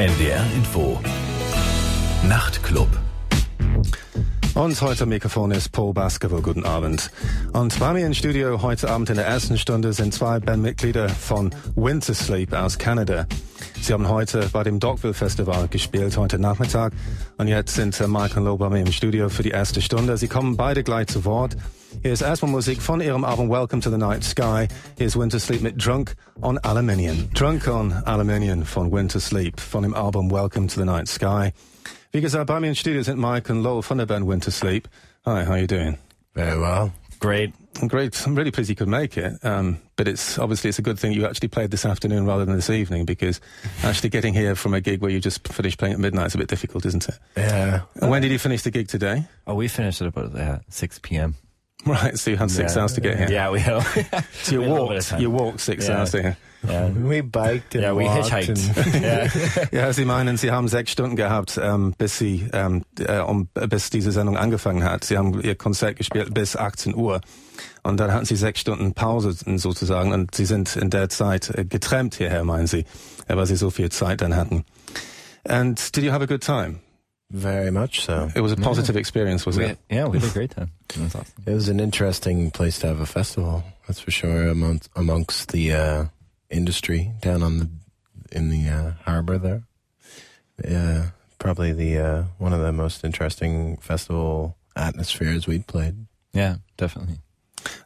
NDR Info. Nachtclub. Und heute am Mikrofon ist Paul Baskerville. Guten Abend. Und bei mir im Studio heute Abend in der ersten Stunde sind zwei Bandmitglieder von Winter Sleep aus Kanada. Sie haben heute bei dem Dockville Festival gespielt, heute Nachmittag. Und jetzt sind Mike und Lowe bei mir im Studio für die erste Stunde. Sie kommen beide gleich zu Wort. Hier ist erstmal Musik von ihrem Album Welcome to the Night Sky. Hier ist Wintersleep mit Drunk on Aluminium. Drunk on Aluminium von Wintersleep von dem Album Welcome to the Night Sky. Wie gesagt, bei mir im Studio sind Mike and Loel from the band Wintersleep. Hi, how are you doing? Very well. Great. Great. I'm really pleased you could make it. Um, but it's obviously it's a good thing you actually played this afternoon rather than this evening because actually getting here from a gig where you just finished playing at midnight is a bit difficult, isn't it? Yeah. And when did you finish the gig today? Oh, we finished at about uh, 6 p.m. Right, so you had six Yeah. hours to get here. Yeah, we have. So you walked. You walked six Yeah. hours here. Yeah, We biked and yeah we hitchhiked. and yeah. Ja, Sie meinen, Sie haben sechs Stunden gehabt, ähm, bis Sie, ähm, äh, um, bis diese Sendung angefangen hat. Sie haben Ihr Konzert gespielt bis 18 Uhr. Und dann hatten Sie sechs Stunden Pause sozusagen und Sie sind in der Zeit äh, getrennt hierher, meinen Sie, weil Sie so viel Zeit dann hatten. And did you have a good time? Very much so. It was a positive experience, was We, it? yeah, we had a great time. It was awesome. It was an interesting place to have a festival. That's for sure. Amongst amongst the uh, industry down on the in the uh, harbor there. Yeah, probably the uh, one of the most interesting festival atmospheres we'd played. Yeah, definitely.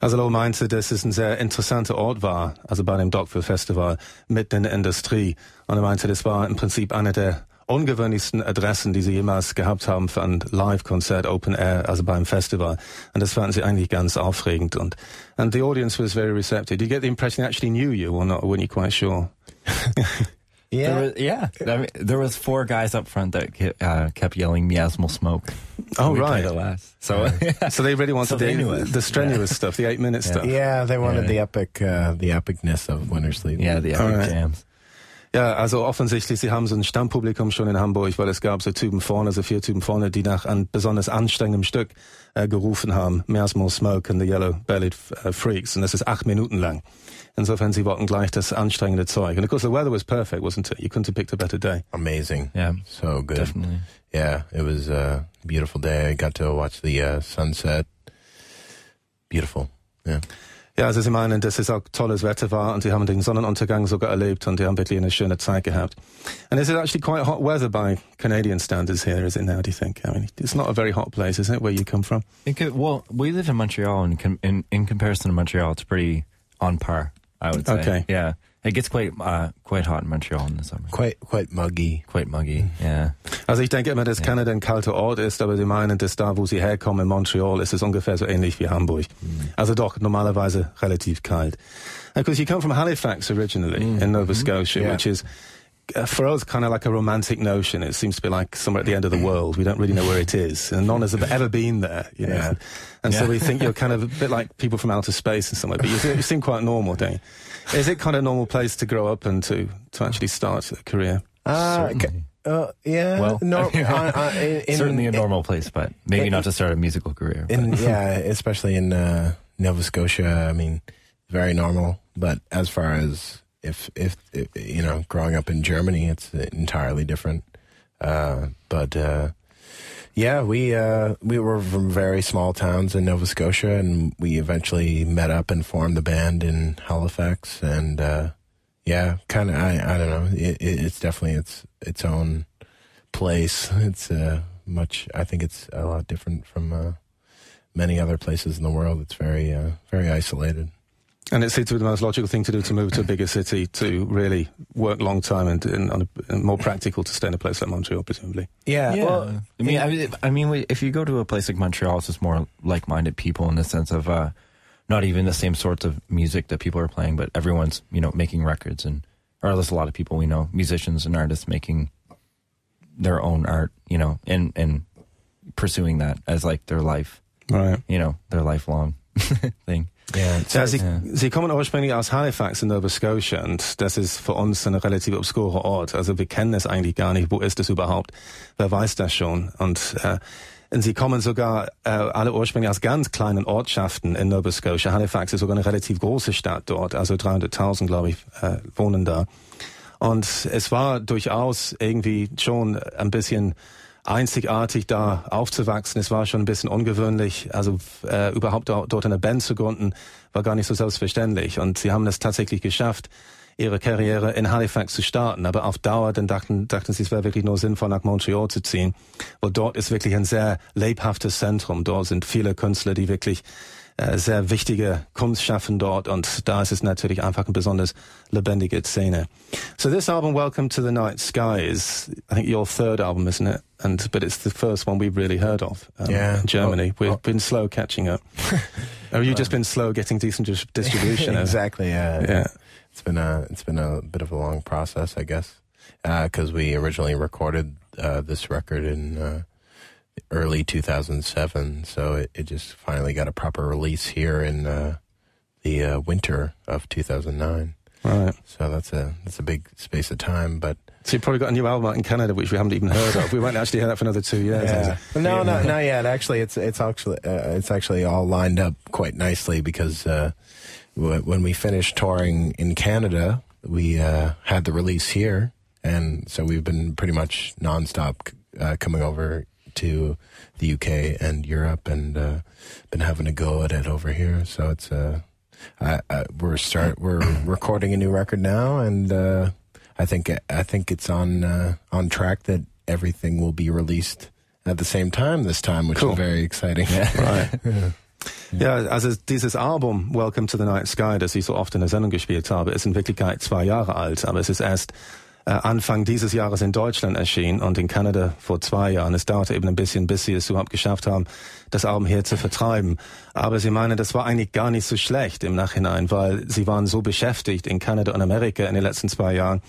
Also Loel meinte, dass es ein sehr interessanter Ort war, also bei dem Dockville Festival, mitten in der Industrie. Und er meinte, das war im Prinzip eine der ungewöhnlichsten Adressen, die sie jemals gehabt haben für ein Live-Konzert, Open Air, also beim Festival. Und das fanden sie eigentlich ganz aufregend. Und and the audience was very receptive. Do you get the impression they actually knew you or not, or weren't you quite sure? There was, yeah. I mean, there was four guys up front that ke- uh, kept yelling miasmal smoke. Oh, we right. Played last. So So they really wanted So they the, the strenuous stuff, the eight-minute stuff. Yeah, they wanted Yeah. the epic, uh, the epicness of Wintersleep. yeah, the epic Alright. jams. Ja, also offensichtlich, Sie haben so ein Stammpublikum schon in Hamburg, weil es gab so Typen vorne, so vier Typen vorne, die nach einem besonders anstrengendem Stück äh, gerufen haben. Miasmal Smoke and the Yellow Bellied äh, Freaks. Und das ist acht Minuten lang. Insofern, Sie wollten gleich das anstrengende Zeug. And of course, the weather was perfect, wasn't it? You couldn't have picked a better day. amazing. Yeah, So good. definitely. Yeah, it was a beautiful day. I got to watch the uh, sunset. Beautiful. Yeah. Ja, also Sie meinen, dass es auch tolles Wetter war und Sie haben den Sonnenuntergang sogar erlebt und Sie haben wirklich eine schöne Zeit gehabt. And is it actually quite hot weather by Canadian standards here, is it now, do you think? I mean, it's not a very hot place, is it, where you come from? Could, well, we live in Montreal, and in, in comparison to Montreal, it's pretty on par. I would say. Okay. Yeah, it gets quite uh, quite hot in Montreal in the summer. Quite quite muggy. Quite muggy. Yeah. Also ich denke immer, dass Ja. Kanada ein kalter Ort ist, aber Sie meinen, dass da, wo Sie herkommen, in Montreal, ist es ungefähr so ähnlich wie Hamburg. Mm. Also doch, normalerweise relativ kalt. Because you come from Halifax originally, mm. in Nova mm-hmm. Scotia, Yeah. which is, uh, for us, kind of like a romantic notion. It seems to be like somewhere at the end of the world. We don't really know where it is. And none has ever been there, you know. Yeah. And so we think you're kind of a bit like people from outer space in some way, but you, you seem quite normal, don't you? Is it kind of a normal place to grow up and to, to actually start a career? Uh, Certainly. uh, yeah. Well, no, uh, uh, in, in, Certainly a normal place, but maybe in- not to start a musical career. In, yeah, especially in uh, Nova Scotia. I mean, very normal. But as far as if, if if you know, growing up in Germany, it's entirely different. Uh, but uh, yeah, we uh, we were from very small towns in Nova Scotia, and we eventually met up and formed the band in Halifax. And uh, yeah, kind of, I I don't know. It, it, it's definitely its its own place. It's uh, much. I think it's a lot different from uh, many other places in the world. It's very very isolated. And it seems to be the most logical thing to do to move to a bigger city to really work long time and, and, and more practical to stay in a place like Montreal, presumably. Yeah. Yeah. Well, I mean, I mean, I mean, if you go to a place like Montreal, it's just more like-minded people in the sense of uh, not even the same sorts of music that people are playing, but everyone's you know making records, and or there's a lot of people we know, musicians and artists making their own art, you know, and and pursuing that as like their life, Right. you know, their lifelong thing. It's, Ja, Sie, Ja. Sie kommen ursprünglich aus Halifax in Nova Scotia und das ist für uns ein relativ obskurer Ort. Also wir kennen es eigentlich gar nicht. Wo ist es überhaupt? Wer weiß das schon? Und, äh, und Sie kommen sogar äh, alle ursprünglich aus ganz kleinen Ortschaften in Nova Scotia. Halifax ist sogar eine relativ große Stadt dort, also 300.000, glaube ich, äh, wohnen da. Und es war durchaus irgendwie schon ein bisschen einzigartig da aufzuwachsen. Es war schon ein bisschen ungewöhnlich. Also äh, überhaupt dort eine Band zu gründen, war gar nicht so selbstverständlich. Und sie haben es tatsächlich geschafft, ihre Karriere in Halifax zu starten. Aber auf Dauer dann dachten, dachten sie, es wäre wirklich nur sinnvoll, nach Montreal zu ziehen. Weil dort ist wirklich ein sehr lebhaftes Zentrum. Dort sind viele Künstler, die wirklich sehr wichtige Kunst schaffen dort und da ist es natürlich einfach eine besonders lebendige Szene. So this album, Welcome to the Night Sky, is I think your third album, isn't it? And but it's the first one we've really heard of um, yeah. in Germany. Well, We've well, been slow catching up. Have you just been slow getting decent distribution? exactly. Yeah. Yeah. It's been a it's been a bit of a long process, I guess, because uh, we originally recorded uh, this record in. Uh, early 2007. So it, it just finally got a proper release here in uh, the uh, winter of 2009. Right. So that's a that's a big space of time, but. So you've probably got a new album out in Canada, which we haven't even heard of. We won't actually hear that for another two years. Yeah. No, no, not yet. Actually, it's it's actually uh, it's actually all lined up quite nicely because uh, w- when we finished touring in Canada, we uh, had the release here, and so we've been pretty much nonstop uh, coming over to the UK and Europe, and uh, been having a go at it over here. So it's uh, I, I, we're start we're recording a new record now, and uh, I think I think it's on uh, on track that everything will be released at the same time this time, which cool. is very exciting. right. yeah. Ja, also dieses Album Welcome to the Night Sky, das ich so oft in der Sendung gespielt habe, ist in Wirklichkeit zwei Jahre alt, aber es ist erst Anfang dieses Jahres in Deutschland erschien und in Kanada vor zwei Jahren. Es dauerte eben ein bisschen, bis sie es überhaupt geschafft haben, das Album hier zu vertreiben. Aber sie meinen, das war eigentlich gar nicht so schlecht im Nachhinein, weil sie waren so beschäftigt in Kanada und Amerika in den letzten zwei Jahren,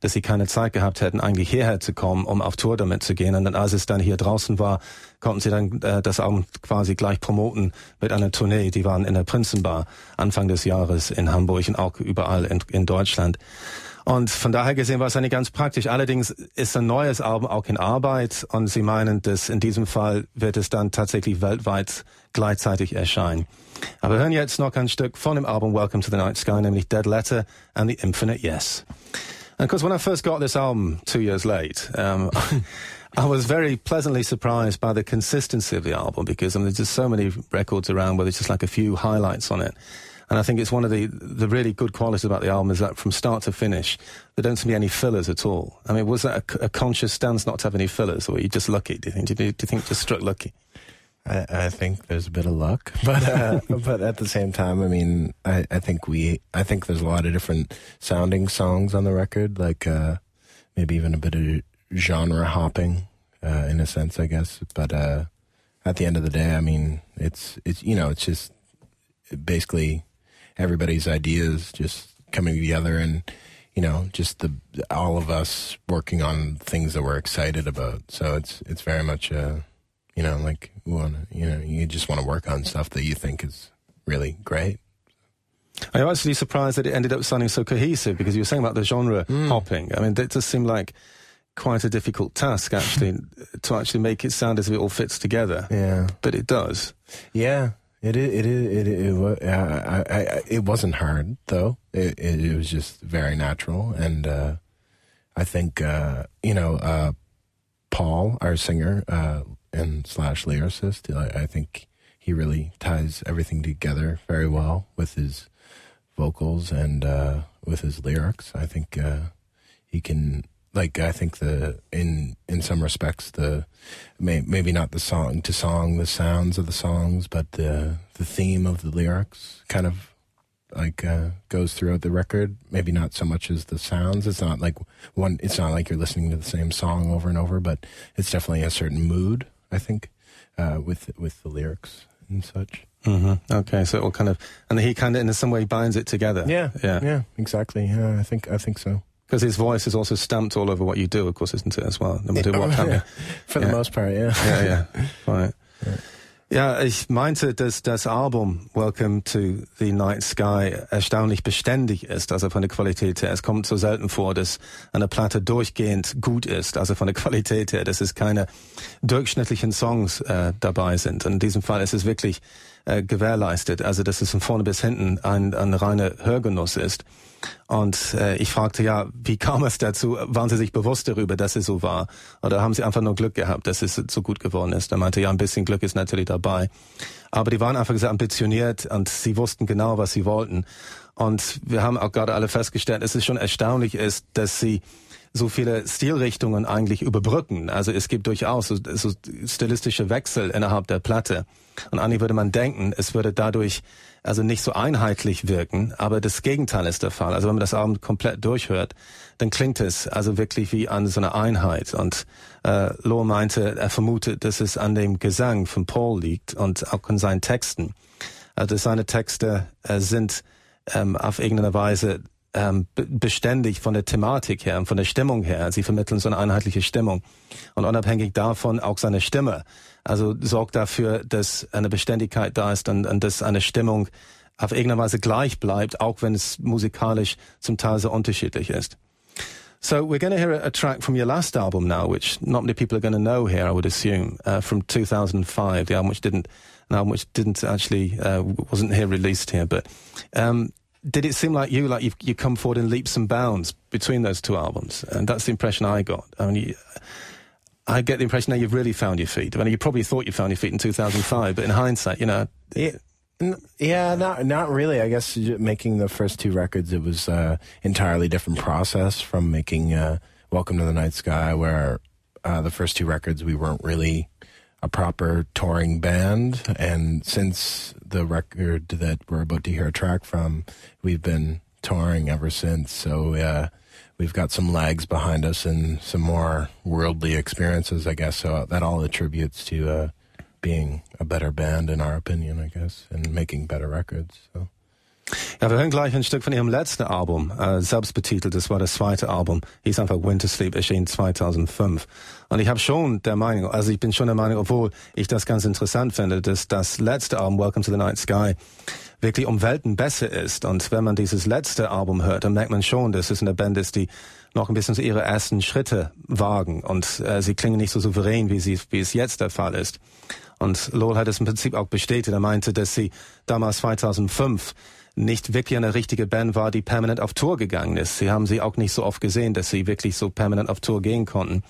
dass sie keine Zeit gehabt hätten, eigentlich hierher zu kommen, um auf Tour damit zu gehen. Und dann, als es dann hier draußen war, konnten sie dann äh, das Album quasi gleich promoten mit einer Tournee. Die waren in der Prinzenbar Anfang des Jahres in Hamburg und auch überall in, in Deutschland. Und von daher gesehen war es eigentlich ganz praktisch. Allerdings ist ein neues Album auch in Arbeit und sie meinen, dass in diesem Fall wird es dann tatsächlich weltweit gleichzeitig erscheinen. Aber hören jetzt noch ein Stück von dem Album Welcome to the Night Sky, nämlich Dead Letter and the Infinite Yes. And of course, when I first got this album two years late, um, I was very pleasantly surprised by the consistency of the album because I mean, there's just so many records around where there's just like a few highlights on it. And I think it's one of the, the really good qualities about the album is that from start to finish, there don't seem to be any fillers at all. I mean, was that a, a conscious stance not to have any fillers, or were you just lucky? Do you think? Do you, do you think just struck lucky? I, I, think there's a bit of luck, but uh, but at the same time, I mean, I, I think we I think there's a lot of different sounding songs on the record, like uh, maybe even a bit of genre hopping uh, in a sense, I guess. But uh, at the end of the day, I mean, it's it's you know, it's just basically everybody's ideas just coming together and you know just the all of us working on things that we're excited about so it's it's very much uh you know like want you know you just want to work on stuff that you think is really great I'm actually surprised that it ended up sounding so cohesive because you were saying about the genre mm. hopping. I mean, that does seem like quite a difficult task actually to actually make it sound as if it all fits together. Yeah, but it does. Yeah, it it it it, it, I, I, it wasn't hard though. It, it, it was just very natural, and uh, I think uh, you know uh, Paul, our singer uh, and slash lyricist. I, I, think he really ties everything together very well with his vocals and uh, with his lyrics. I think uh, he can like I think the in in some respects the may, maybe not the song to song the sounds of the songs but the the theme of the lyrics kind of like uh, goes throughout the record. Maybe not so much as the sounds. It's not like one it's not like you're listening to the same song over and over but it's definitely a certain mood I think uh, with with the lyrics and such. Mm-hmm. okay so it will kind of and he kind of in some way binds it together. Yeah. Yeah. Yeah exactly. Yeah I think I think so because his voice is also stamped all over what you do, of course, isn't it, as well? No matter what yeah. For the most part, yeah. Ja, ja. Right. Ja, ich meinte, dass das Album Welcome to the Night Sky erstaunlich beständig ist, also von der Qualität her. Es kommt so selten vor, dass eine Platte durchgehend gut ist, also von der Qualität her, dass es keine durchschnittlichen Songs äh, dabei sind. Und in diesem Fall ist es wirklich äh, gewährleistet, also dass es von vorne bis hinten ein, ein reiner Hörgenuss ist. Und äh, ich fragte ja, wie kam es dazu? Waren Sie sich bewusst darüber, dass es so war? Oder haben Sie einfach nur Glück gehabt, dass es so gut geworden ist? Er meinte, ja, ein bisschen Glück ist natürlich dabei. Aber die waren einfach sehr ambitioniert und sie wussten genau, was sie wollten. Und wir haben auch gerade alle festgestellt, dass es schon erstaunlich ist, dass sie so viele Stilrichtungen eigentlich überbrücken. Also es gibt durchaus so, so stilistische Wechsel innerhalb der Platte. Und eigentlich würde man denken, es würde dadurch also nicht so einheitlich wirken, aber das Gegenteil ist der Fall. Also wenn man das Album komplett durchhört, dann klingt es also wirklich wie an so einer Einheit. Und äh, Lohr meinte, er vermutet, dass es an dem Gesang von Paul liegt und auch an seinen Texten. Also seine Texte äh, sind ähm, auf irgendeine Weise ähm, beständig von der Thematik her und von der Stimmung her. Sie vermitteln so eine einheitliche Stimmung. Und unabhängig davon auch seine Stimme. Also sorgt dafür, dass eine Beständigkeit da ist und, und dass eine Stimmung auf irgendeine Weise gleich bleibt, auch wenn es musikalisch zum Teil sehr unterschiedlich ist. So we're going to hear a, track from your last album now, which not many people are going to know here, I would assume, uh, from 2005, the album which didn't, an album which didn't actually uh, wasn't here released here, but um, did it seem like you, like you you come forward in leaps and bounds between those two albums? And that's the impression I got. I mean, you, I get the impression now you've really found your feet. I mean, you probably thought you found your feet in 2005, but in hindsight, you know. Yeah. Yeah, not not really. I guess making the first two records, it was uh, entirely different process from making uh, "Welcome to the Night Sky," where uh, the first two records we weren't really a proper touring band. And since the record that we're about to hear a track from, we've been touring ever since. So uh, we've got some lags behind us and some more worldly experiences, I guess. So that all attributes to uh, being a better band, in our opinion, I guess, and making better records. So. Ja, wir hören gleich ein Stück von ihrem letzten Album, äh, selbst betitelt. Das war das zweite Album. Hieß einfach Winter Sleep, erschien 2005. Und ich habe schon der Meinung, also ich bin schon der Meinung, obwohl ich das ganz interessant finde, dass das letzte Album, Welcome to the Night Sky, wirklich um Welten besser ist. Und wenn man dieses letzte Album hört, dann merkt man schon, dass es eine Band ist, die noch ein bisschen so ihre ersten Schritte wagen. Und äh, sie klingen nicht so souverän, wie, sie, wie es jetzt der Fall ist. Und Lowell hat es im Prinzip auch bestätigt. Er meinte, dass sie damals 2005 nicht wirklich eine richtige Band war, die permanent auf Tour gegangen ist. Sie haben sie auch nicht so oft gesehen, dass sie wirklich so permanent auf Tour gehen konnten.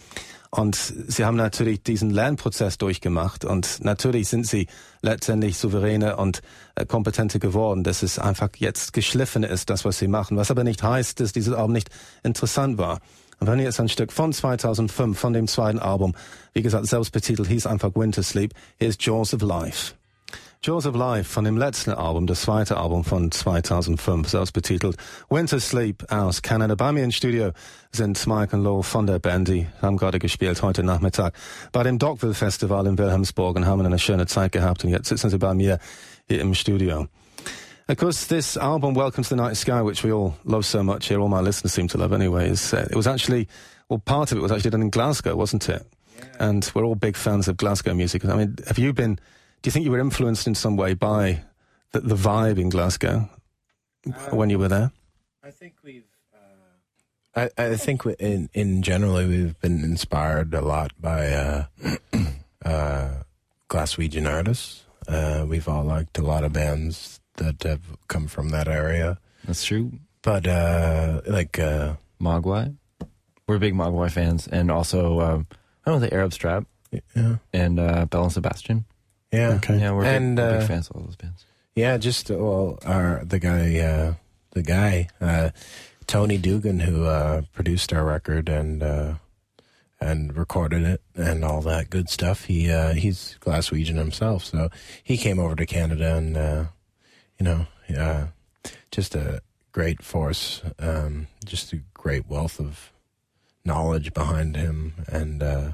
Und sie haben natürlich diesen Lernprozess durchgemacht und natürlich sind sie letztendlich souveräne und äh, kompetente geworden, dass es einfach jetzt geschliffen ist, das, was sie machen. Was aber nicht heißt, dass dieses Album nicht interessant war. Und wenn ihr jetzt ein Stück von 2005, von dem zweiten Album, wie gesagt, selbst betitelt, hieß einfach Winter Sleep, hier ist Jaws of Life. Jaws of Life von dem letzten Album, das zweite Album von 2005, selbst betitelt Wintersleep aus Canada. Bei mir im Studio sind Mike und Law von der Band, die haben gerade gespielt heute Nachmittag bei dem Dockville Festival in Wilhelmsburg und haben eine schöne Zeit gehabt und jetzt sitzen sie bei mir hier im Studio. Of course, this album, Welcome to the Night Sky, which we all love so much here, all my listeners seem to love anyway, is, uh, it was actually, well, part of it was actually done in Glasgow, wasn't it? Yeah. And we're all big fans of Glasgow music. I mean, have you been do you think you were influenced in some way by the, the vibe in Glasgow uh, when you were there? I think we've. Uh, I, I think in in generally we've been inspired a lot by uh, uh, Glaswegian artists. Uh, we've all liked a lot of bands that have come from that area. That's true. But uh, like uh, Mogwai, we're big Mogwai fans, and also um, I don't know the Arab Strap, yeah, and uh, Belle and Sebastian. Yeah. Okay. Yeah, we're, And, big, we're uh, big fans of all those bands. Yeah, just uh, well, our the guy, uh, the guy, uh, Tony Doogan, who uh, produced our record and uh, and recorded it and all that good stuff. He uh, he's Glaswegian himself, so he came over to Canada and uh, you know, uh, just a great force, um, just a great wealth of knowledge behind him, and uh,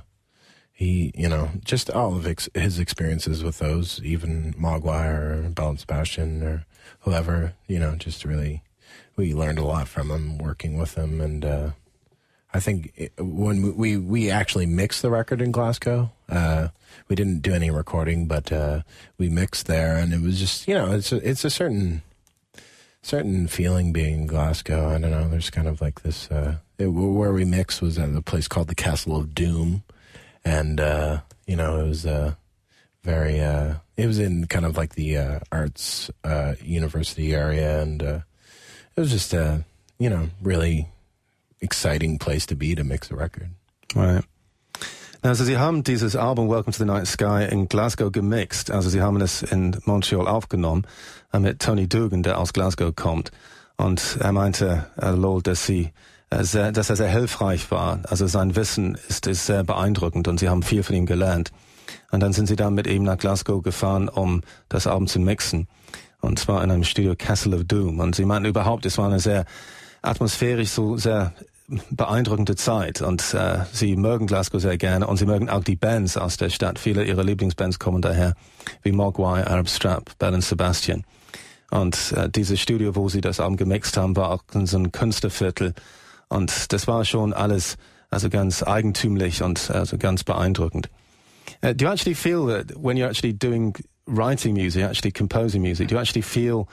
he, you know, just all of ex- his experiences with those, even Mogwai or Belle and Sebastian or whoever, you know, just really, we learned a lot from him working with him. And, uh, I think it, when we, we actually mixed the record in Glasgow, uh, we didn't do any recording, but, uh, we mixed there and it was just, you know, it's a, it's a certain, certain feeling being in Glasgow. I don't know. There's kind of like this, uh, it, where we mixed was at a place called the Castle of Doom and uh, you know it was uh, very uh, it was in kind of like the uh, arts uh, university area, and it was just a you know really exciting place to be to mix a record. Right. Also Sie haben dieses Album Welcome to the Night Sky in Glasgow gemixt. Also Sie haben es in Montreal aufgenommen mit Tony Doogan, der aus Glasgow kommt. Und er meinte, äh, Loel, dass sie sehr, dass er sehr hilfreich war. Also sein Wissen ist, ist sehr beeindruckend und sie haben viel von ihm gelernt. Und dann sind sie dann mit ihm nach Glasgow gefahren, um das Album zu mixen. Und zwar in einem Studio Castle of Doom. Und sie meinten überhaupt, es war eine sehr atmosphärisch so sehr beeindruckende Zeit und äh, sie mögen Glasgow sehr gerne und sie mögen auch die Bands aus der Stadt. Viele ihrer Lieblingsbands kommen daher, wie Mogwai, Arab Strap, Bell Sebastian. Und äh, dieses Studio, wo sie das Album gemixt haben, war auch so einem Künstlerviertel. Und das war schon alles also ganz eigentümlich und also ganz beeindruckend. Uh, do you actually feel that when you're actually doing writing music, actually composing music, do you actually feel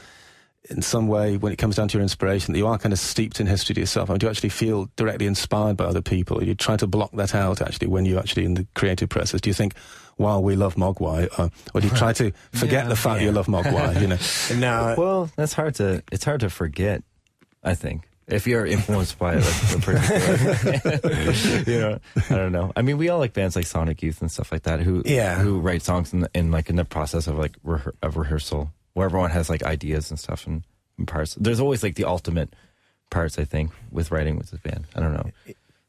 in some way, when it comes down to your inspiration, that you are kind of steeped in history to yourself? Or do you actually feel directly inspired by other people? Or you try to block that out actually when you're actually in the creative process? Do you think, wow, we love Mogwai? Or, or do you try to forget Yeah, the fact yeah. you love Mogwai? You know? No, Well, that's hard to. It's hard to forget. I think if you're influenced by like a particular, you know, I don't know. I mean, we all like bands like Sonic Youth and stuff like that who Yeah. who write songs in, in like in the process of like rehe- of rehearsal where everyone has like ideas and stuff and, and parts. There's always like the ultimate parts. I think with writing with the band. I don't know.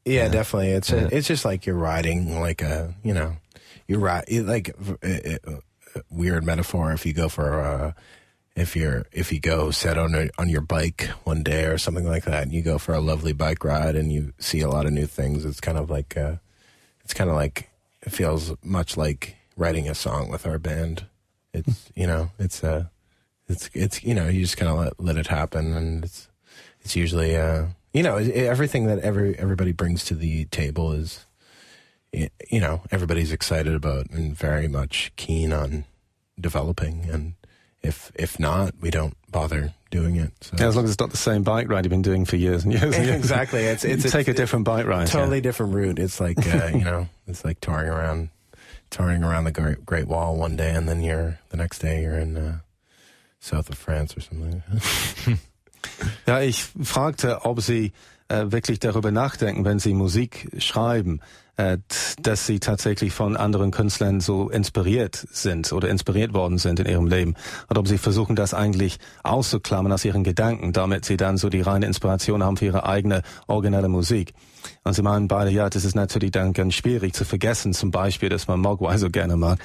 Yeah, definitely. It's a, it's just like you're riding like a you know you're right like a, a, a weird metaphor if you go for uh if you're if you go set on a, on your bike one day or something like that and you go for a lovely bike ride and you see a lot of new things it's kind of like uh it's kind of like it feels much like writing a song with our band. It's you know it's uh it's it's you know you just kind of let, let it happen and it's it's usually uh you know everything that every everybody brings to the table is you know everybody's excited about and very much keen on developing and if if not we don't bother doing it so Yeah, as long as it's not the same bike ride you've been doing for years and years and years. exactly it's it's, take a different bike ride. yeah. totally different route it's like uh, you know it's like touring around touring around the great, great wall one day and then you're the next day you're in uh, south of france or something Ja, ich fragte, ob Sie äh, wirklich darüber nachdenken, wenn Sie Musik schreiben, äh, dass Sie tatsächlich von anderen Künstlern so inspiriert sind oder inspiriert worden sind in Ihrem Leben. Oder ob Sie versuchen, das eigentlich auszuklammern aus Ihren Gedanken, damit Sie dann so die reine Inspiration haben für Ihre eigene originelle Musik. Und Sie meinen beide, ja, das ist natürlich dann ganz schwierig zu vergessen, zum Beispiel, dass man Mogwai so gerne mag.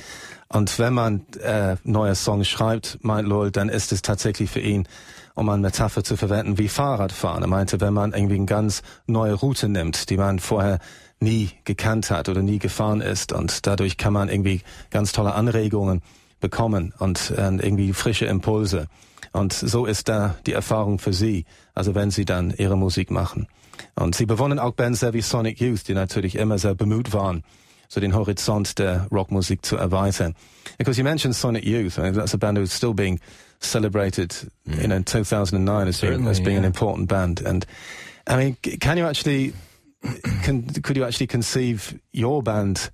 Und wenn man äh, neue Songs schreibt, meint Lowell, dann ist es tatsächlich für ihn, um eine Metapher zu verwenden, wie Fahrradfahren. Er meinte, wenn man irgendwie eine ganz neue Route nimmt, die man vorher nie gekannt hat oder nie gefahren ist und dadurch kann man irgendwie ganz tolle Anregungen bekommen und äh, irgendwie frische Impulse. Und so ist da die Erfahrung für sie, also wenn sie dann ihre Musik machen. Und sie bewohnen auch Bands wie Sonic Youth, die natürlich immer sehr bemüht waren, so den Horizont der Rockmusik zu erweitern. Because you mentioned Sonic Youth, I mean, that's a band who's still being celebrated you know, in uh, 2009 as being, as being an important band. And I mean, can you actually, can, could you actually conceive your band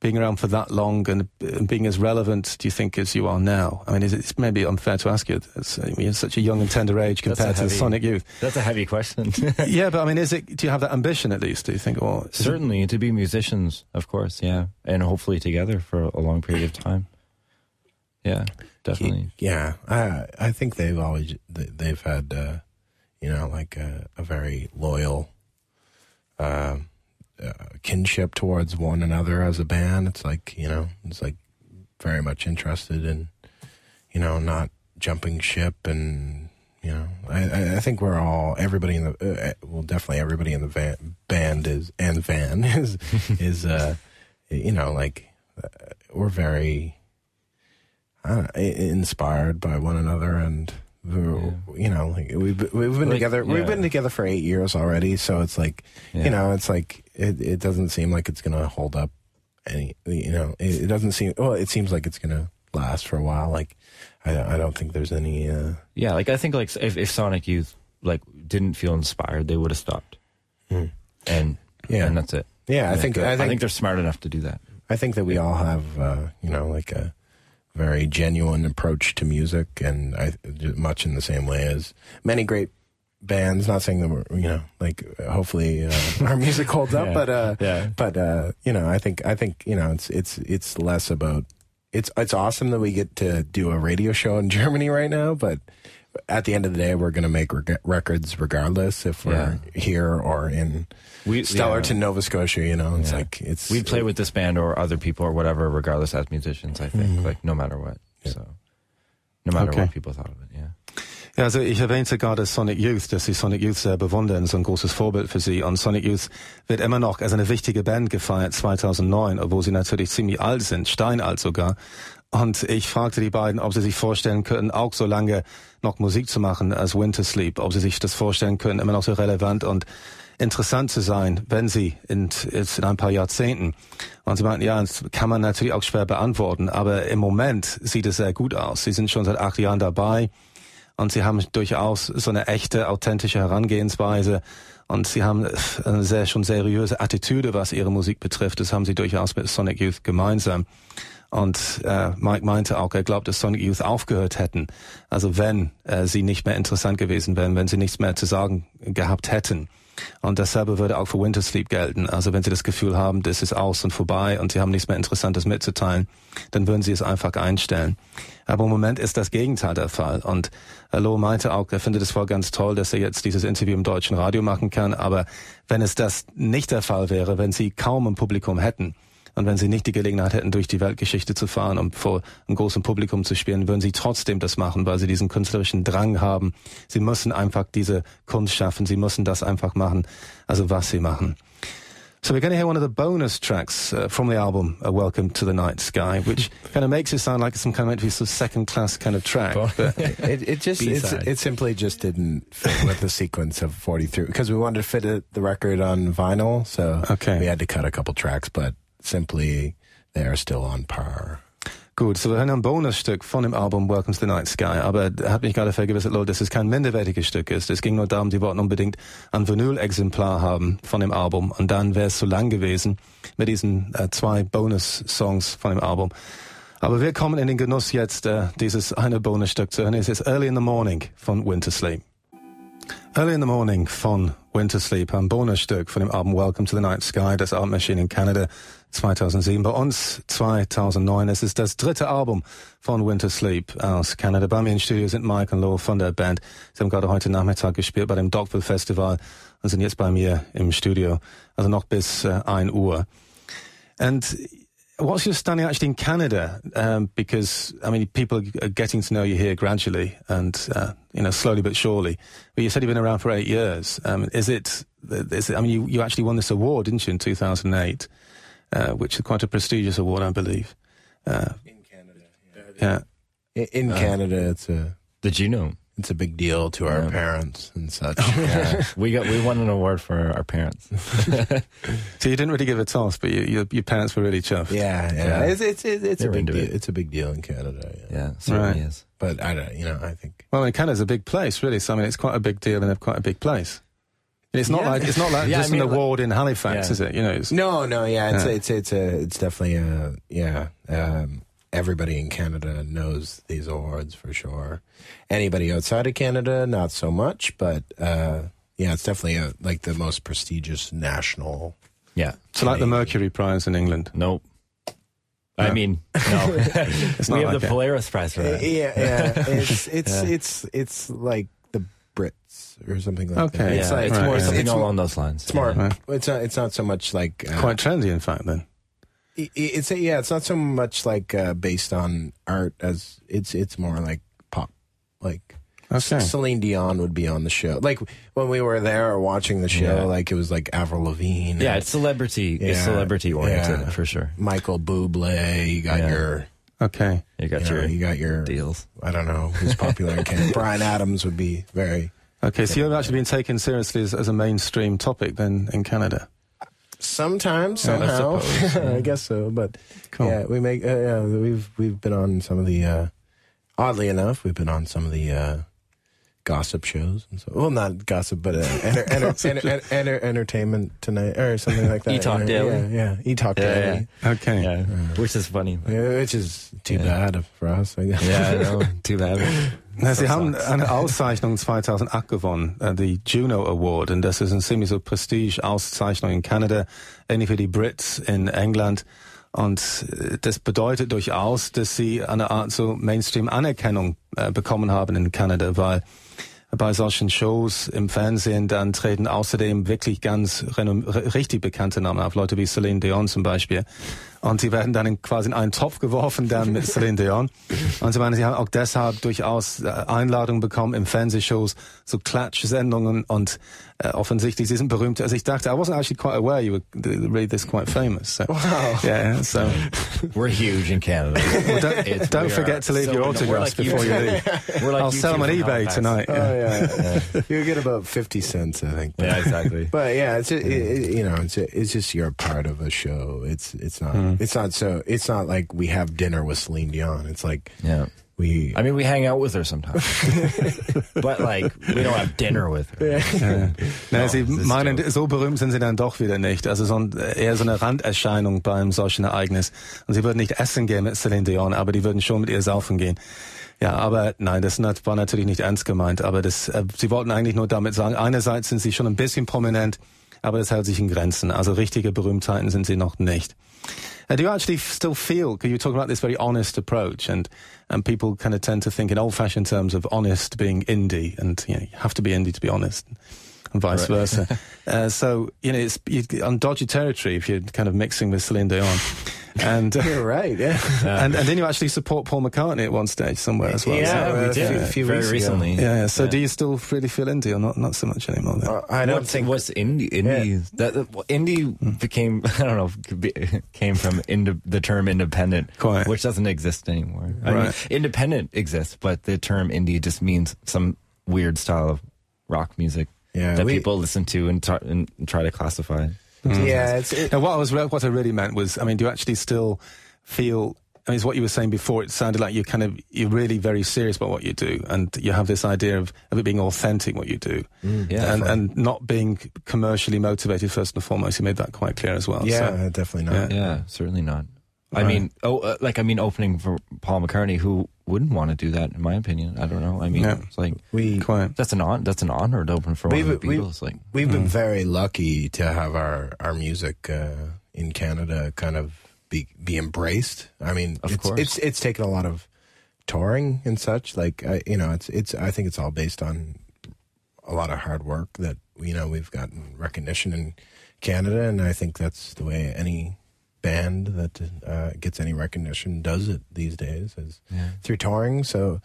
being around for that long and, and being as relevant, do you think, as you are now? I mean, is it, it's maybe unfair to ask you. It's, I mean, you're such a young and tender age That's a compared to heavy- Sonic Youth. That's a heavy question. yeah, but I mean, is it? Do you have that ambition at least? Do you think, or is it- Certainly to be musicians, of course, yeah, and hopefully together for a long period of time. Yeah, definitely. Yeah, I I think they've always they- they've had uh, you know like a, a very loyal uh, uh, kinship towards one another as a band. It's like you know it's like very much interested in you know not jumping ship and you know I I- think we're all everybody in the uh, well definitely everybody in the van, band is and van is is uh you know like uh, we're very I don't know, i- inspired by one another and we're- you know like we've we've been Like, together we've been together for 8 years already so it's like you know it's like it it doesn't seem like it's going to hold up any you know it, it doesn't seem well it seems like it's going to last for a while like I I don't think there's any uh Yeah, like I think like if, if Sonic Youth like didn't feel inspired, they would have stopped, and Hmm. Yeah. and that's it. yeah I think uh, I think they're smart enough to do that. I think that we all have, uh, you know, like a very genuine approach to music, and I much in the same way as many great bands. Not saying that we're you know like hopefully uh, our music holds up, Yeah. but uh, Yeah. but uh, you know I think I think you know it's it's it's less about it's it's awesome that we get to do a radio show in Germany right now, but at the end of the day, we're going to make reg- records regardless if we're Yeah. here or in We- Stellarton, yeah. Nova Scotia. You know, it's Yeah. like it's we play with this band or other people or whatever, regardless as musicians. I think, Mhm. like no matter what. Yeah. So, no matter Okay. what people thought of it, yeah. Ja, also ich erwähnte gerade Sonic Youth, dass sie Sonic Youth sehr bewundern, so ein großes Vorbild für sie. Und Sonic Youth wird immer noch als eine wichtige Band gefeiert 2009, obwohl sie natürlich ziemlich alt sind, steinalt sogar. Und ich fragte die beiden, ob sie sich vorstellen können, auch so lange noch Musik zu machen als Winter Sleep, ob sie sich das vorstellen können, immer noch so relevant und interessant zu sein, wenn sie in, jetzt in ein paar Jahrzehnten. Und sie meinten, ja, das kann man natürlich auch schwer beantworten, aber im Moment sieht es sehr gut aus. Sie sind schon seit acht Jahren dabei. Und sie haben durchaus so eine echte, authentische Herangehensweise. Und sie haben eine sehr, schon seriöse Attitüde, was ihre Musik betrifft. Das haben sie durchaus mit Sonic Youth gemeinsam. Und äh, Mike meinte auch, er glaubt, dass Sonic Youth aufgehört hätten. Also wenn äh, sie nicht mehr interessant gewesen wären, wenn sie nichts mehr zu sagen gehabt hätten. Und dasselbe würde auch für Winter Sleep gelten. Also wenn Sie das Gefühl haben, das ist aus und vorbei und Sie haben nichts mehr Interessantes mitzuteilen, dann würden Sie es einfach einstellen. Aber im Moment ist das Gegenteil der Fall. Und äh, Lo meinte auch, er findet es wohl ganz toll, dass er jetzt dieses Interview im deutschen Radio machen kann. Aber wenn es das nicht der Fall wäre, wenn Sie kaum ein Publikum hätten, und wenn sie nicht die Gelegenheit hätten, durch die Weltgeschichte zu fahren und vor einem großen Publikum zu spielen, würden sie trotzdem das machen, weil sie diesen künstlerischen Drang haben. Sie müssen einfach diese Kunst schaffen. Sie müssen das einfach machen. Also was sie machen. So we're going to hear one of the bonus tracks uh, from the album, uh, Welcome to the Night Sky, which kind of makes it sound like some kind of sort of second class kind of track. It, it just it simply just didn't fit with the sequence of 43 because we wanted to fit it, the record on vinyl so Okay. we had to cut a couple tracks but simply they are still on par Gut, so wir hören ein Bonusstück von dem Album Welcome to the Night Sky, aber er hat mich gerade vergewissert, Leute, dass es kein minderwertiges Stück ist. Es ging nur darum, die wollten unbedingt ein Vinyl-Exemplar haben von dem Album und dann wäre es zu lang gewesen mit diesen äh, zwei Bonus-Songs von dem Album. Aber wir kommen in den Genuss jetzt, äh, dieses eine Bonusstück zu hören. Es ist Early in the Morning von Winter Sleep. Early in the Morning von Winter Sleep, ein Bonusstück von dem Album Welcome to the Night Sky, das Album erschien in Kanada 2007, bei uns 2009. Es ist das dritte Album von Winter Sleep aus Kanada. Bei mir im Studio sind Mike und Lo von der Band. Sie haben gerade heute Nachmittag gespielt bei dem Dockville Festival und sind jetzt bei mir im Studio, also noch bis äh, 1 Uhr. And what's your standing actually in Canada? Um, because I mean, people are getting to know you here gradually, and uh, you know, slowly but surely. But you said you've been around for eight years. Um, is it? Is it? I mean, you, you actually won this award, didn't you, in 2008, uh, which is quite a prestigious award, I believe. Uh, in Canada yeah. in, in Canada it's a Did you know? It's a big deal to our Yeah. parents and such Yeah. we got we won an award for our parents. So you didn't really give a toss, but you, your, your parents were really chuffed. yeah yeah, Yeah. it's it's it's, it's a were big into deal. it. it's a big deal in Canada yeah. Yeah, certainly Right. is. but I don't you know I think Well, I mean, Canada's a big place, really. So I mean, it's quite a big deal and quite a big place. It's not Yeah. like it's not like Yeah, I just mean, an like- award in Halifax, Yeah. is it? You know, it's, No, no, yeah, it's Yeah. it's it's a it's definitely a yeah. Um, everybody in Canada knows these awards for sure. Anybody outside of Canada, not so much, but uh, yeah, it's definitely a, like the most prestigious national. Yeah. so like the Mercury Prize in England. Nope. I mean, no. It's we have like the it. Polaris Prize for Uh, that. yeah, yeah, it's it's Yeah. it's it's like the Brits or something like Okay. that. Yeah, It's it's, like right, more yeah. something it's, along those lines. it's more. Right. It's not. It's not so much like uh, Quite trendy, in fact. Then. It's yeah it's not so much like uh, based on art as it's it's more like pop like Okay. Celine Dion would be on the show like when we were there watching the show Yeah. like it was like Avril Lavigne Yeah, it's celebrity. It's Yeah, celebrity oriented yeah. for sure. Michael Bublé you got your Okay. You got you, know, your you got your deals. I don't know who's popular in Canada Bryan Adams would be very Okay. So you've actually been taken seriously as, as a mainstream topic then in Canada. Sometimes Yeah, I somehow suppose, I guess so but Cool. yeah we make uh, yeah we've we've been on some of the uh, oddly enough we've been on some of the uh, gossip shows and so. Well, not gossip, but uh, enter, enter, enter, enter, entertainment tonight or something like that. E-Talk you? Daily. Yeah, yeah. E-Talk Yeah, Daily. Okay. Yeah, which is funny. but- Yeah, which is too Yeah. bad for us, I guess. Yeah, I know. Too bad. Na, Sie haben eine Auszeichnung 2008 gewonnen, äh, die Juno Award, und das ist eine ziemlich so Prestige-Auszeichnung in Kanada, ähnlich wie die Brits in England. Und äh, das bedeutet durchaus, dass sie eine Art so Mainstream-Anerkennung äh, bekommen haben in Kanada, weil bei solchen Shows im Fernsehen dann treten außerdem wirklich ganz richtig bekannte Namen auf, Leute wie Celine Dion zum Beispiel. Und sie werden dann in, quasi in einen Topf geworfen dann mit Celine Dion. Und sie meinen, sie haben auch deshalb durchaus äh, Einladungen bekommen in Fernsehshows, so Klatsch-Sendungen und äh, offensichtlich, sie sind berühmt. Also ich dachte, I wasn't actually quite aware you were really this quite famous. So, Wow. Yeah, so We're huge in Canada. don't, It's- don't we forget to leave so- your autographs like before you U2. leave. We're like I'll sell them on U2 from eBay Halifax. tonight. Oh yeah. yeah, you get about fifty cents, I think. Yeah, exactly. But yeah, it's it, it, you know, it's it's just you're a part of a show. It's it's not it's not so it's not like we have dinner with Celine Dion. It's like Yeah. we I mean, we hang out with her sometimes, but like we don't have dinner with her. Ja. No, sie meinen, so berühmt sind sie dann doch wieder nicht. Also so ein, eher so eine Randerscheinung beim solchen Ereignis. Und sie würden nicht essen gehen mit Celine Dion, aber die würden schon mit ihr saufen gehen. Ja, aber nein, das war natürlich nicht ernst gemeint. Aber das, äh, sie wollten eigentlich nur damit sagen, einerseits sind sie schon ein bisschen prominent, aber das hält sich in Grenzen. Also richtige Berühmtheiten sind sie noch nicht. Do you actually still feel, because you talk about this very honest approach, and, and people kind of tend to think in old-fashioned terms of honest being indie, and you, know, you have to be indie to be honest, and vice Right. versa. uh, so, you know, it's on dodgy territory if you're kind of mixing with Celine Dion. And, uh, You're right. Yeah. and, and then you actually support Paul McCartney at one stage somewhere as well. Yeah, so, we we a did few- few very weeks ago. recently. yeah, yeah. So Yeah. do you still really feel indie or not? Not so much anymore then? Uh, I don't what's, think what's indie. Indie that that- well, indie became I don't know came from inde, the term independent, Quite. which doesn't exist anymore. I mean, Right. independent exists, but the term indie just means some weird style of rock music Yeah, that we- people listen to and, tar- and try to classify. Mm-hmm. Yeah, mm-hmm. it's it, Now, what I was what I really meant was, I mean, do you actually still feel? I mean, it's what you were saying before. It sounded like you're kind of you're really very serious about what you do, and you have this idea of, of it being authentic what you do, mm, Yeah, and for- and not being commercially motivated first and foremost. You made that quite clear as well. yeah, So, definitely not. Yeah, certainly not. I Right. mean, oh, uh, like I mean, opening for Paul McCartney, who wouldn't want to do that, in my opinion. I don't know. I mean, Yeah. it's like We quite. that's an on, that's an honor to open for one of the We've- we've- Beatles. Like, We've been very lucky to have our our music uh, in Canada kind of be be embraced. I mean, Of it's, course. it's it's taken a lot of touring and such. Like I, you know, it's it's I think it's all based on a lot of hard work that you know we've gotten recognition in Canada, and I think that's the way any band that uh, gets any recognition does it these days is Yeah. through touring. So.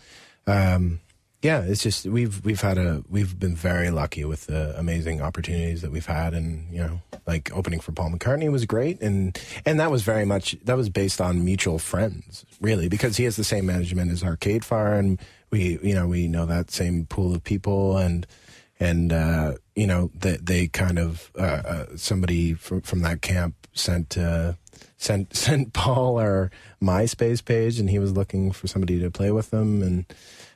Um, yeah, it's just we've we've had a we've been very lucky with the amazing opportunities that we've had, and you know, like opening for Paul McCartney was great, and and that was very much that was based on mutual friends, really, because he has the same management as Arcade Fire, and we you know we know that same pool of people, and and uh, you know they they kind of uh, uh, somebody from from that camp sent. Uh, Sent sent Paul our MySpace page, and he was looking for somebody to play with them, and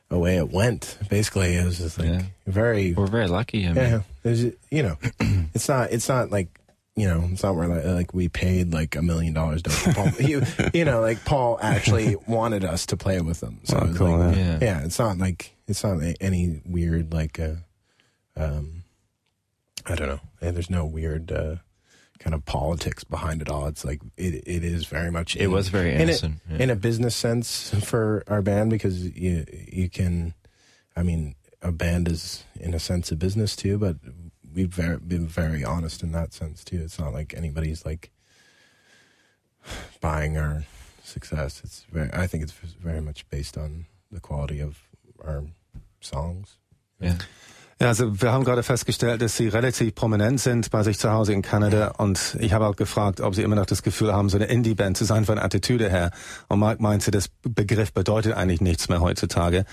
away it went. Basically, it was just like Yeah. very we're very lucky. I mean, yeah. There's, you know, it's not it's not like you know it's not where like, like we paid like a million dollars to Paul. you, you know, like Paul actually wanted us to play with him. So Oh, cool, like, yeah. yeah, it's not like it's not any weird like uh, um, I don't know. Eh, There's no weird uh, kind of politics behind it all. It's like it it is very much. It was very in a- yeah. in a business sense for our band because you you can, I mean, a band is in a sense a business too, but we've very, been very honest in that sense too. It's not like anybody's like buying our success. It's very. I think it's very much based on the quality of our songs. Yeah. Ja, also wir haben gerade festgestellt, dass sie relativ prominent sind bei sich zu Hause in Kanada und ich habe auch gefragt, ob sie immer noch das Gefühl haben, so eine Indie-Band zu sein von Attitüde her. Und Mike meinte, das Begriff bedeutet eigentlich nichts mehr heutzutage.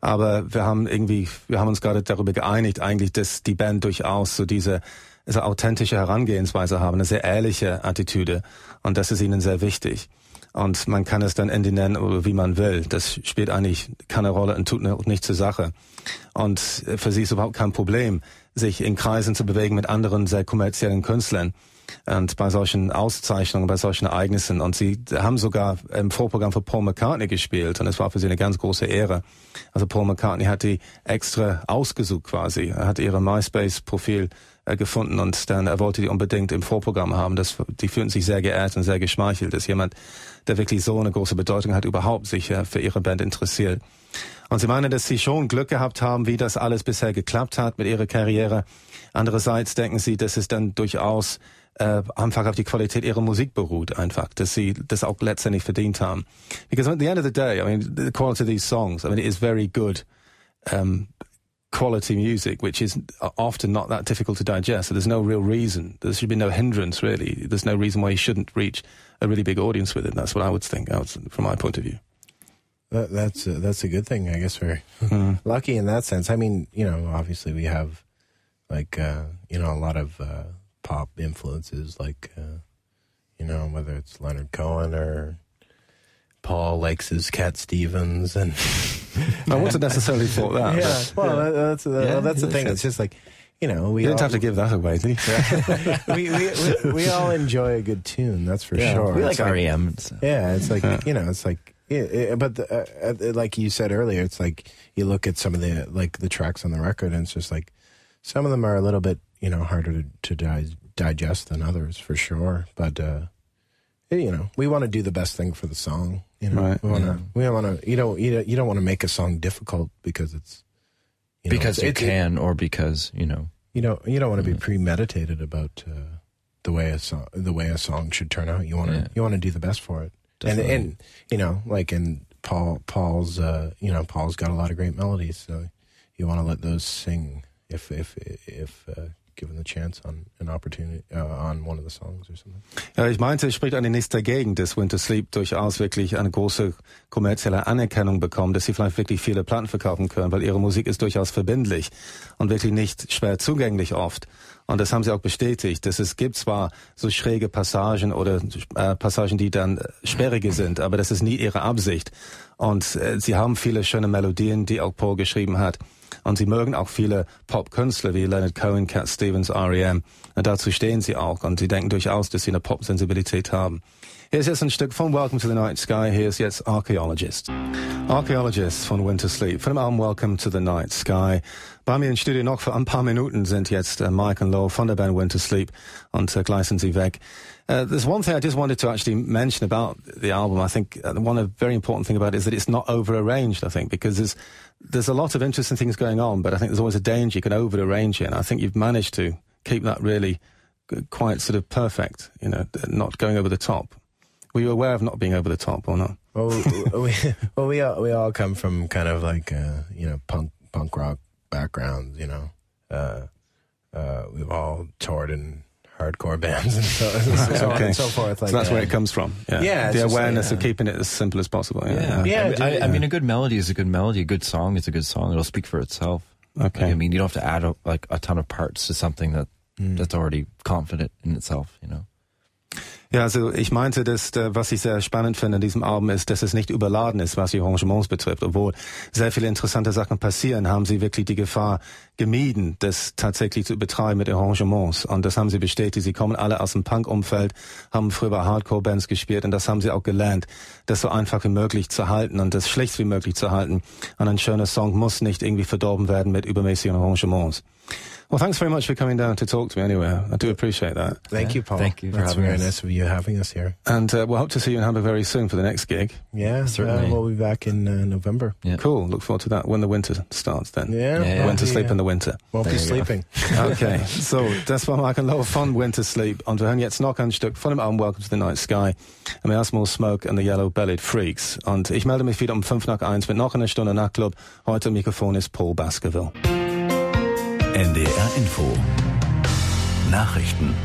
Aber wir haben irgendwie, wir haben uns gerade darüber geeinigt, eigentlich, dass die Band durchaus so diese also authentische Herangehensweise haben, eine sehr ehrliche Attitüde und das ist ihnen sehr wichtig. Und man kann es dann Indie nennen oder wie man will. Das spielt eigentlich keine Rolle und tut auch nicht zur Sache. Und für sie ist überhaupt kein Problem, sich in Kreisen zu bewegen mit anderen sehr kommerziellen Künstlern und bei solchen Auszeichnungen, bei solchen Ereignissen. Und sie haben sogar im Vorprogramm für Paul McCartney gespielt und es war für sie eine ganz große Ehre. Also Paul McCartney hat die extra ausgesucht quasi. Er hat ihre MySpace-Profil äh, gefunden und dann er wollte die unbedingt im Vorprogramm haben. Das, die fühlen sich sehr geehrt und sehr geschmeichelt, dass jemand, der wirklich so eine große Bedeutung hat, überhaupt sich äh, für ihre Band interessiert. Und sie meinen, dass sie schon Glück gehabt haben, wie das alles bisher geklappt hat mit ihrer Karriere. Andererseits denken sie, dass es dann durchaus äh, einfach auf die Qualität ihrer Musik beruht, einfach, dass sie das auch letztendlich verdient haben. Because at the end of the day, I mean, the quality of these songs, I mean, it is very good um, quality music, which is often not that difficult to digest. So there's no real reason. There should be no hindrance, really. There's no reason why you shouldn't reach a really big audience with it. That's what I would think, from my point of view. That, that's a, that's a good thing, I guess. We're mm. lucky in that sense. I mean, you know, obviously we have like uh, you know a lot of uh, pop influences, like uh, you know whether it's Leonard Cohen or Paul likes his Cat Stevens, and I wasn't necessarily thought that. Yeah, well, that, that's uh, yeah, that's the thing. It's just like you know, we you didn't all, have to give that away, did you? we, we, we, we, all enjoy a good tune, that's for yeah, sure. We like, like REM. So. Yeah, it's like yeah. you know, it's like yeah, but the, uh, uh, like you said earlier, it's like you look at some of the like the tracks on the record, and it's just like some of them are a little bit you know harder to, to di- digest than others for sure. But uh, you know, we want to do the best thing for the song. You know, right. we want to yeah. we want to you know you don't, you don't want to make a song difficult because it's you know, because you it, can or because you know you know you don't want to be premeditated about uh, the way a song the way a song should turn out. You want to yeah. you want to do the best for it. Definitely. And and you know, like in Paul Paul's uh, you know, Paul's got a lot of great melodies, so you want to let those sing if if if uh, given the chance on an opportunity uh, on one of the songs or something. Ja, ich meinte, es spricht eigentlich nichts dagegen, dass Winter Sleep durchaus wirklich eine große kommerzielle Anerkennung bekommt, dass sie vielleicht wirklich viele Platten verkaufen können, weil ihre Musik ist durchaus verbindlich und wirklich nicht schwer zugänglich oft. Und das haben sie auch bestätigt, dass es gibt zwar so schräge Passagen oder äh, Passagen, die dann sperrige sind, aber das ist nie ihre Absicht. Und äh, sie haben viele schöne Melodien, die auch Paul geschrieben hat. Und sie mögen auch viele Popkünstler wie Leonard Cohen, Cat Stevens, R.E.M. Und dazu stehen sie auch. Und sie denken durchaus, dass sie eine Pop-Sensibilität haben. Hier ist jetzt ein Stück von Welcome to the Night Sky. Hier ist jetzt Archaeologist. Archaeologist von Wintersleep. Von dem Album Welcome to the Night Sky. Bei mir im Studio noch für ein paar Minuten sind jetzt uh, Mike und Loel von der Band Wintersleep und uh, gleich sie weg. Uh, there's one thing I just wanted to actually mention about the album. I think uh, one very important thing about it is that it's not over arranged. I think because there's there's a lot of interesting things going on, but I think there's always a danger you can over arrange it. And I think you've managed to keep that really quite sort of perfect. You know, not going over the top. Were you aware of not being over the top or not? Well, we, well, we all we all come from kind of like uh, you know punk punk rock backgrounds, you know. Uh, uh, we've all toured in hardcore bands and so, so okay. on and so forth. Like so that's where it comes from. Yeah, yeah the awareness like, of keeping it as simple as possible. Yeah, yeah. yeah. I, I, I, mean, a good melody is a good melody. A good song is a good song. It'll speak for itself. Okay. I mean, you don't have to add a, like a ton of parts to something that mm. that's already confident in itself. You know. Ja, also ich meinte, dass äh, was ich sehr spannend finde in diesem Album ist, dass es nicht überladen ist, was die Arrangements betrifft. Obwohl sehr viele interessante Sachen passieren, haben sie wirklich die Gefahr gemieden, das tatsächlich zu betreiben mit Arrangements. Und das haben sie bestätigt. Sie kommen alle aus dem Punk-Umfeld, haben früher bei Hardcore-Bands gespielt und das haben sie auch gelernt, das so einfach wie möglich zu halten und das schlecht wie möglich zu halten. Und ein schöner Song muss nicht irgendwie verdorben werden mit übermäßigen Arrangements. Well, thanks very much for coming down to talk to me anyway. I do appreciate that. Thank yeah. you, Paul. Thank you for That's having very us. nice of you having us here. And uh, we'll hope to see you in Hamburg very soon for the next gig. Yeah, certainly. Uh, we'll be back in uh, November. Yeah. Cool. Look forward to that when the winter starts then. Yeah. yeah winter sleep in the winter. Won't there be sleeping. okay, so das war Mark and Loel von Wintersleep. Und wir hören jetzt noch ein Stück von dem Album Welcome to the Night Sky. And wir erstmal Smoke and the Yellow Bellied Freaks. Und ich melde mich wieder um 5 nach 1 mit noch einer Stunde Nachtclub. Heute Mikrofon ist Paul Baskerville. NDR Info. Nachrichten